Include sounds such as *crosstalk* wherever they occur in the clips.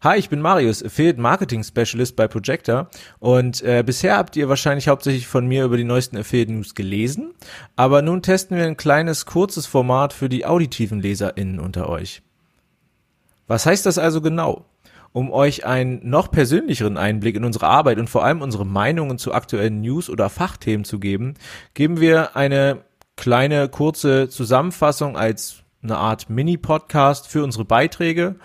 Hi, ich bin Marius, Affiliate Marketing Specialist bei Projector und äh, bisher habt ihr wahrscheinlich hauptsächlich von mir über die neuesten Affiliate News gelesen, aber nun testen wir ein kleines, kurzes Format für die auditiven LeserInnen unter euch. Was heißt das also genau? Um euch einen noch persönlicheren Einblick in unsere Arbeit und vor allem unsere Meinungen zu aktuellen News oder Fachthemen zu geben, geben wir eine kleine, kurze Zusammenfassung als eine Art Mini-Podcast für unsere Beiträge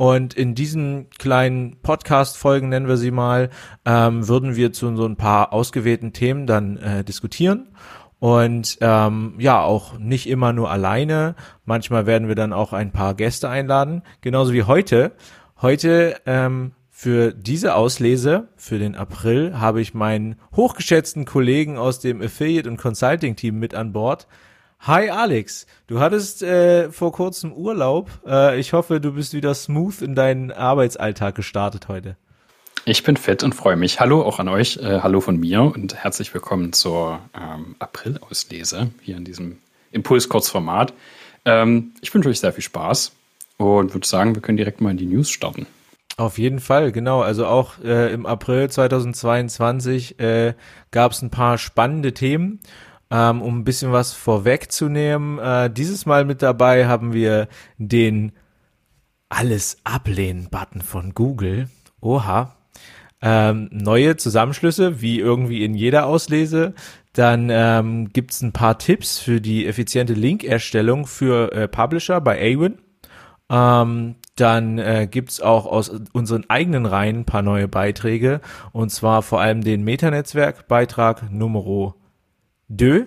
und in diesen kleinen Podcast-Folgen, nennen wir sie mal, ähm, würden wir zu so ein paar ausgewählten Themen dann äh, diskutieren. Und ähm, ja, auch nicht immer nur alleine. Manchmal werden wir dann auch ein paar Gäste einladen. Genauso wie heute. Heute ähm, für diese Auslese, für den April, habe ich meinen hochgeschätzten Kollegen aus dem Affiliate und Consulting Team mit an Bord. Hi Alex, du hattest äh, vor kurzem Urlaub. Äh, ich hoffe, du bist wieder smooth in deinen Arbeitsalltag gestartet heute. Ich bin fit und freue mich. Hallo auch an euch. Äh, hallo von mir und herzlich willkommen zur ähm, April-Auslese hier in diesem Impuls-Kurzformat. Ähm, ich wünsche euch sehr viel Spaß und würde sagen, wir können direkt mal in die News starten. Auf jeden Fall, genau. Also auch äh, im April 2022 äh, gab es ein paar spannende Themen. Ähm, um ein bisschen was vorwegzunehmen, äh, dieses Mal mit dabei haben wir den Alles ablehnen-Button von Google. Oha. Ähm, neue Zusammenschlüsse, wie irgendwie in jeder Auslese. Dann ähm, gibt es ein paar Tipps für die effiziente Linkerstellung für äh, Publisher bei Awin. Ähm, dann äh, gibt auch aus unseren eigenen Reihen ein paar neue Beiträge. Und zwar vor allem den Metanetzwerk-Beitrag Nummer 2.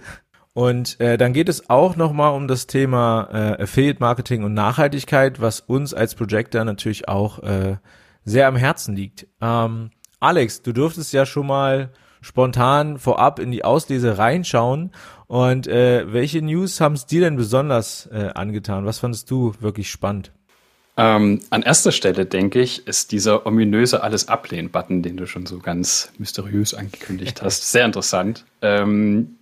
Und äh, dann geht es auch nochmal um das Thema äh, Affiliate Marketing und Nachhaltigkeit, was uns als Projector natürlich auch äh, sehr am Herzen liegt. Ähm, Alex, du durftest ja schon mal spontan vorab in die Auslese reinschauen. Und äh, welche News haben es dir denn besonders äh, angetan? Was fandest du wirklich spannend? Ähm, an erster Stelle, denke ich, ist dieser ominöse Alles ablehnen-Button, den du schon so ganz mysteriös angekündigt *laughs* hast, sehr interessant. Ähm,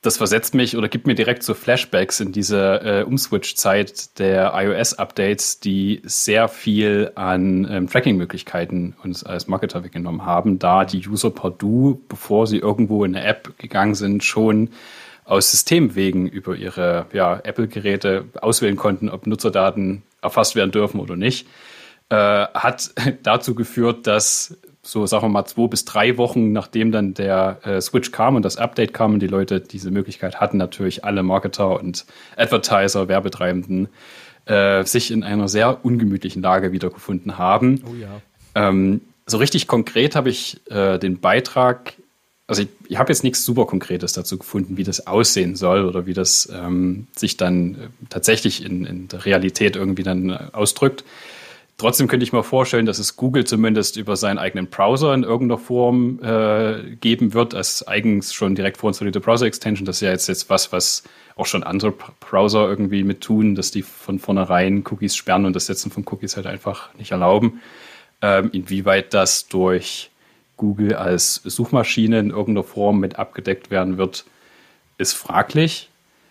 das versetzt mich oder gibt mir direkt so Flashbacks in diese äh, Umswitch-Zeit der iOS-Updates, die sehr viel an ähm, Tracking-Möglichkeiten uns als Marketer weggenommen haben, da die User per Du, bevor sie irgendwo in eine App gegangen sind, schon aus Systemwegen über ihre ja, Apple-Geräte auswählen konnten, ob Nutzerdaten erfasst werden dürfen oder nicht, äh, hat *laughs* dazu geführt, dass so sagen wir mal zwei bis drei Wochen, nachdem dann der äh, Switch kam und das Update kam und die Leute diese Möglichkeit hatten, natürlich alle Marketer und Advertiser, Werbetreibenden, äh, sich in einer sehr ungemütlichen Lage wiedergefunden haben. Oh ja. Ähm, so richtig konkret habe ich äh, den Beitrag, also ich, ich habe jetzt nichts super Konkretes dazu gefunden, wie das aussehen soll oder wie das ähm, sich dann äh, tatsächlich in, in der Realität irgendwie dann äh, ausdrückt. Trotzdem könnte ich mir vorstellen, dass es Google zumindest über seinen eigenen Browser in irgendeiner Form äh, geben wird, als eigens schon direkt vorinstallierte Browser-Extension. Das ist ja jetzt, jetzt was, was auch schon andere Browser irgendwie mit tun, dass die von vornherein Cookies sperren und das Setzen von Cookies halt einfach nicht erlauben. Ähm, inwieweit das durch Google als Suchmaschine in irgendeiner Form mit abgedeckt werden wird, ist fraglich.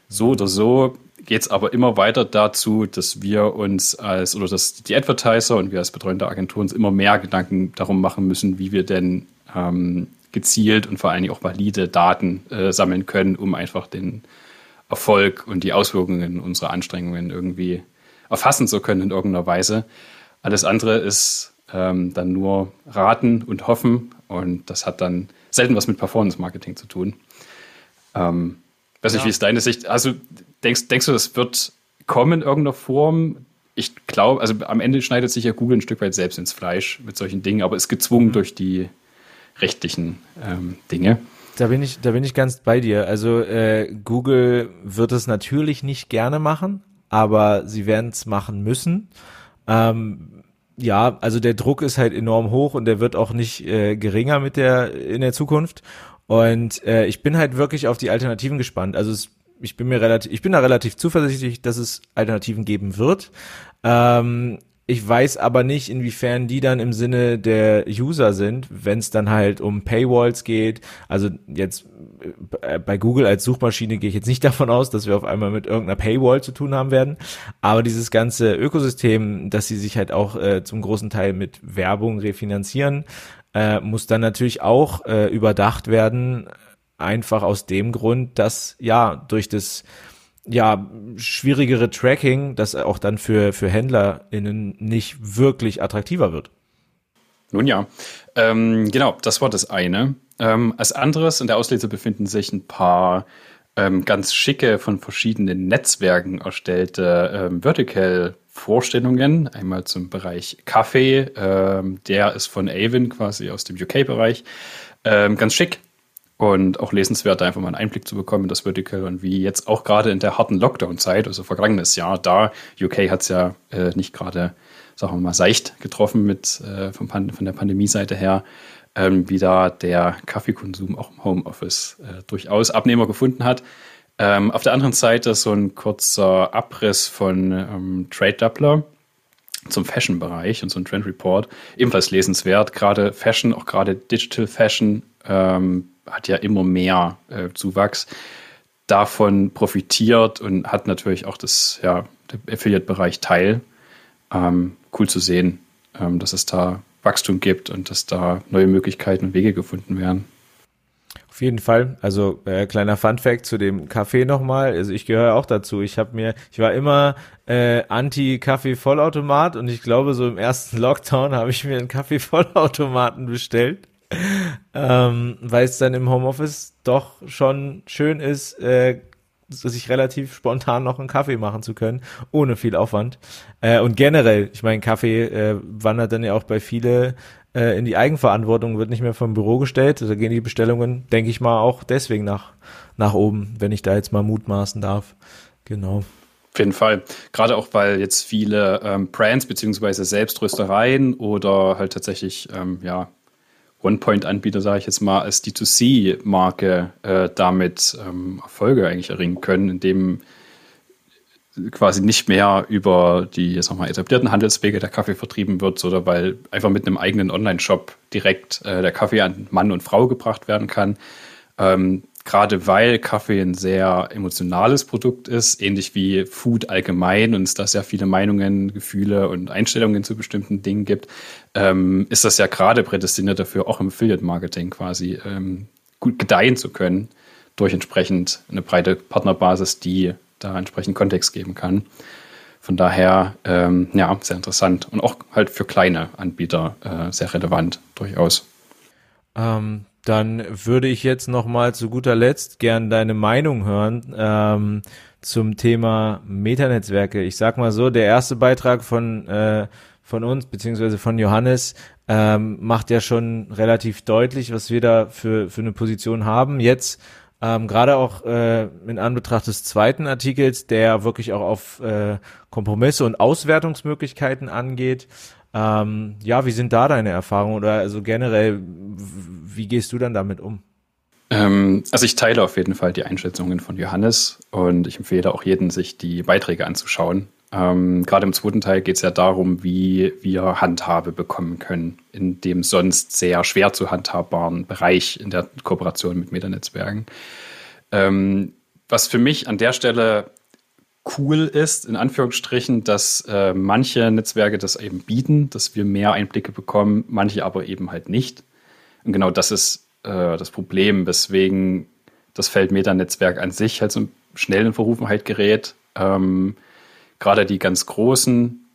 So oder so geht es aber immer weiter dazu, dass wir uns als, oder dass die Advertiser und wir als betreuende Agentur uns immer mehr Gedanken darum machen müssen, wie wir denn ähm, gezielt und vor allen Dingen auch valide Daten äh, sammeln können, um einfach den Erfolg und die Auswirkungen unserer Anstrengungen irgendwie erfassen zu können in irgendeiner Weise. Alles andere ist ähm, dann nur raten und hoffen und das hat dann selten was mit Performance Marketing zu tun. Ähm, weiß nicht, wie ist deine Sicht? Also denkst, denkst du, das wird kommen in irgendeiner Form? Ich glaube, also am Ende schneidet sich ja Google ein Stück weit selbst ins Fleisch mit solchen Dingen, aber ist gezwungen mhm. durch die rechtlichen ähm, Dinge. Da bin ich, da bin ich ganz bei dir. Also äh, Google wird es natürlich nicht gerne machen, aber sie werden es machen müssen. Ähm, ja, also der Druck ist halt enorm hoch und der wird auch nicht äh, geringer mit der in der Zukunft. Und äh, ich bin halt wirklich auf die Alternativen gespannt. Also es ich bin mir relativ, ich bin da relativ zuversichtlich, dass es Alternativen geben wird. Ähm, ich weiß aber nicht, inwiefern die dann im Sinne der User sind, wenn es dann halt um Paywalls geht. Also jetzt äh, bei Google als Suchmaschine gehe ich jetzt nicht *laughs* davon aus, dass wir auf einmal mit irgendeiner Paywall zu tun haben werden. Aber dieses ganze Ökosystem, dass sie sich halt auch äh, zum großen Teil mit Werbung refinanzieren, äh, muss dann natürlich auch äh, überdacht werden. Einfach aus dem Grund, dass ja durch das ja, schwierigere Tracking, das auch dann für, für HändlerInnen nicht wirklich attraktiver wird. Nun ja, ähm, genau, das war das eine. Ähm, als anderes in der Auslese befinden sich ein paar ähm, ganz schicke von verschiedenen Netzwerken erstellte ähm, Vertical-Vorstellungen. Einmal zum Bereich Kaffee, ähm, der ist von Avon quasi aus dem UK-Bereich. Ähm, ganz schick und auch lesenswert, einfach mal einen Einblick zu bekommen in das Vertical und wie jetzt auch gerade in der harten Lockdown-Zeit, also vergangenes Jahr, da UK hat es ja äh, nicht gerade, sagen wir mal, seicht getroffen mit äh, von, von der Pandemie-Seite her, ähm, wie da der Kaffeekonsum auch im Homeoffice äh, durchaus Abnehmer gefunden hat. Ähm, auf der anderen Seite so ein kurzer Abriss von ähm, Trade Doubler zum Fashion-Bereich und so ein Trend Report. Ebenfalls lesenswert. Gerade Fashion, auch gerade Digital Fashion, ähm, hat ja immer mehr äh, Zuwachs. Davon profitiert und hat natürlich auch das, ja, der Affiliate-Bereich Teil. Ähm, cool zu sehen, ähm, dass es da Wachstum gibt und dass da neue Möglichkeiten und Wege gefunden werden. Auf jeden Fall. Also äh, kleiner Fun Fact zu dem Kaffee nochmal. Also ich gehöre auch dazu. Ich habe mir, ich war immer äh, Anti-Kaffee-Vollautomat und ich glaube so im ersten *laughs* Lockdown habe ich mir einen Kaffee-Vollautomaten bestellt, ähm, weil es dann im Homeoffice doch schon schön ist, äh, sich relativ spontan noch einen Kaffee machen zu können, ohne viel Aufwand. Äh, und generell, ich meine, Kaffee äh, wandert dann ja auch bei viele äh, in die Eigenverantwortung, wird nicht mehr vom Büro gestellt. Da gehen die Bestellungen, denke ich mal, auch deswegen nach, nach oben, wenn ich da jetzt mal mutmaßen darf. Genau. Auf jeden Fall. Gerade auch, weil jetzt viele ähm, Brands beziehungsweise Selbströstereien oder halt tatsächlich ähm, ja, One-Point-Anbieter, sage ich jetzt mal, als D2C-Marke äh, damit ähm, Erfolge eigentlich erringen können, indem quasi nicht mehr über die sag mal, etablierten Handelswege der Kaffee vertrieben wird, oder weil einfach mit einem eigenen Online-Shop direkt äh, der Kaffee an Mann und Frau gebracht werden kann. Ähm, gerade weil Kaffee ein sehr emotionales Produkt ist, ähnlich wie Food allgemein und es da sehr viele Meinungen, Gefühle und Einstellungen zu bestimmten Dingen gibt, ähm, ist das ja gerade prädestiniert dafür, auch im Affiliate-Marketing quasi ähm, gut gedeihen zu können, durch entsprechend eine breite Partnerbasis, die da entsprechend Kontext geben kann. Von daher, ähm, ja, sehr interessant und auch halt für kleine Anbieter äh, sehr relevant, durchaus. Ähm, dann würde ich jetzt noch mal zu guter Letzt gern deine Meinung hören ähm, zum Thema Metanetzwerke. Ich sag mal so, der erste Beitrag von äh, von uns beziehungsweise von Johannes ähm, macht ja schon relativ deutlich, was wir da für für eine Position haben. Jetzt ähm, Gerade auch äh, in Anbetracht des zweiten Artikels, der wirklich auch auf äh, Kompromisse und Auswertungsmöglichkeiten angeht, ähm, ja, wie sind da deine Erfahrungen oder also generell, wie gehst du dann damit um? Ähm, also ich teile auf jeden Fall die Einschätzungen von Johannes und ich empfehle auch jeden, sich die Beiträge anzuschauen. Ähm, Gerade im zweiten Teil geht es ja darum, wie wir Handhabe bekommen können in dem sonst sehr schwer zu handhabbaren Bereich in der Kooperation mit Metanetzwerken. Ähm, was für mich an der Stelle cool ist, in Anführungsstrichen, dass äh, manche Netzwerke das eben bieten, dass wir mehr Einblicke bekommen, manche aber eben halt nicht. Und genau das ist äh, das Problem, weswegen das Feld Metanetzwerk an sich halt so schnell in Verrufenheit gerät. Ähm, Gerade die ganz großen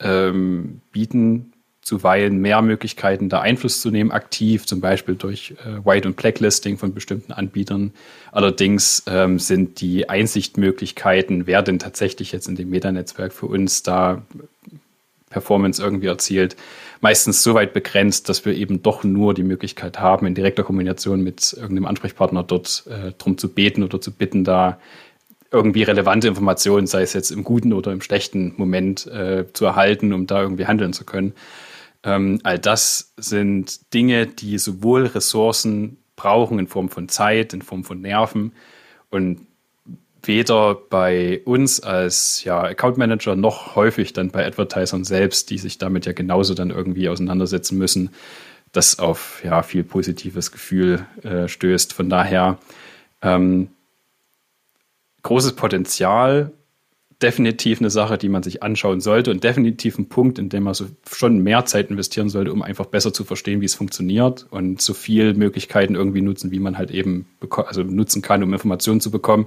ähm, bieten zuweilen mehr Möglichkeiten, da Einfluss zu nehmen, aktiv, zum Beispiel durch äh, White- und Blacklisting von bestimmten Anbietern. Allerdings ähm, sind die Einsichtmöglichkeiten, wer denn tatsächlich jetzt in dem Metanetzwerk für uns da Performance irgendwie erzielt, meistens so weit begrenzt, dass wir eben doch nur die Möglichkeit haben, in direkter Kombination mit irgendeinem Ansprechpartner dort äh, drum zu beten oder zu bitten, da irgendwie relevante Informationen, sei es jetzt im guten oder im schlechten Moment, äh, zu erhalten, um da irgendwie handeln zu können. Ähm, all das sind Dinge, die sowohl Ressourcen brauchen in Form von Zeit, in Form von Nerven und weder bei uns als ja, Account Manager noch häufig dann bei Advertisern selbst, die sich damit ja genauso dann irgendwie auseinandersetzen müssen, das auf ja, viel positives Gefühl äh, stößt. Von daher ähm, großes Potenzial, definitiv eine Sache, die man sich anschauen sollte und definitiv ein Punkt, in dem man so schon mehr Zeit investieren sollte, um einfach besser zu verstehen, wie es funktioniert und so viele Möglichkeiten irgendwie nutzen, wie man halt eben also nutzen kann, um Informationen zu bekommen.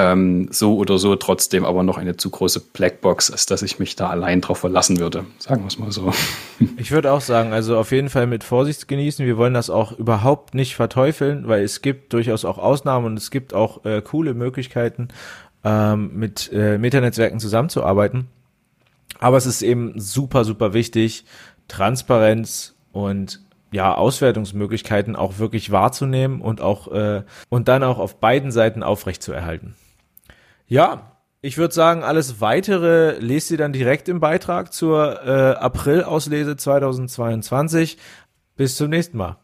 Ähm, so oder so trotzdem aber noch eine zu große Blackbox, als dass ich mich da allein drauf verlassen würde. Sagen wir es mal so. *laughs* Ich würde auch sagen, also auf jeden Fall mit Vorsicht genießen. Wir wollen das auch überhaupt nicht verteufeln, weil es gibt durchaus auch Ausnahmen und es gibt auch äh, coole Möglichkeiten, ähm, mit äh, Metanetzwerken zusammenzuarbeiten. Aber es ist eben super, super wichtig, Transparenz und ja, Auswertungsmöglichkeiten auch wirklich wahrzunehmen und auch äh, und dann auch auf beiden Seiten aufrechtzuerhalten. Ja, ich würde sagen, alles weitere lest ihr dann direkt im Beitrag zur äh, April-Auslese 2022. Bis zum nächsten Mal.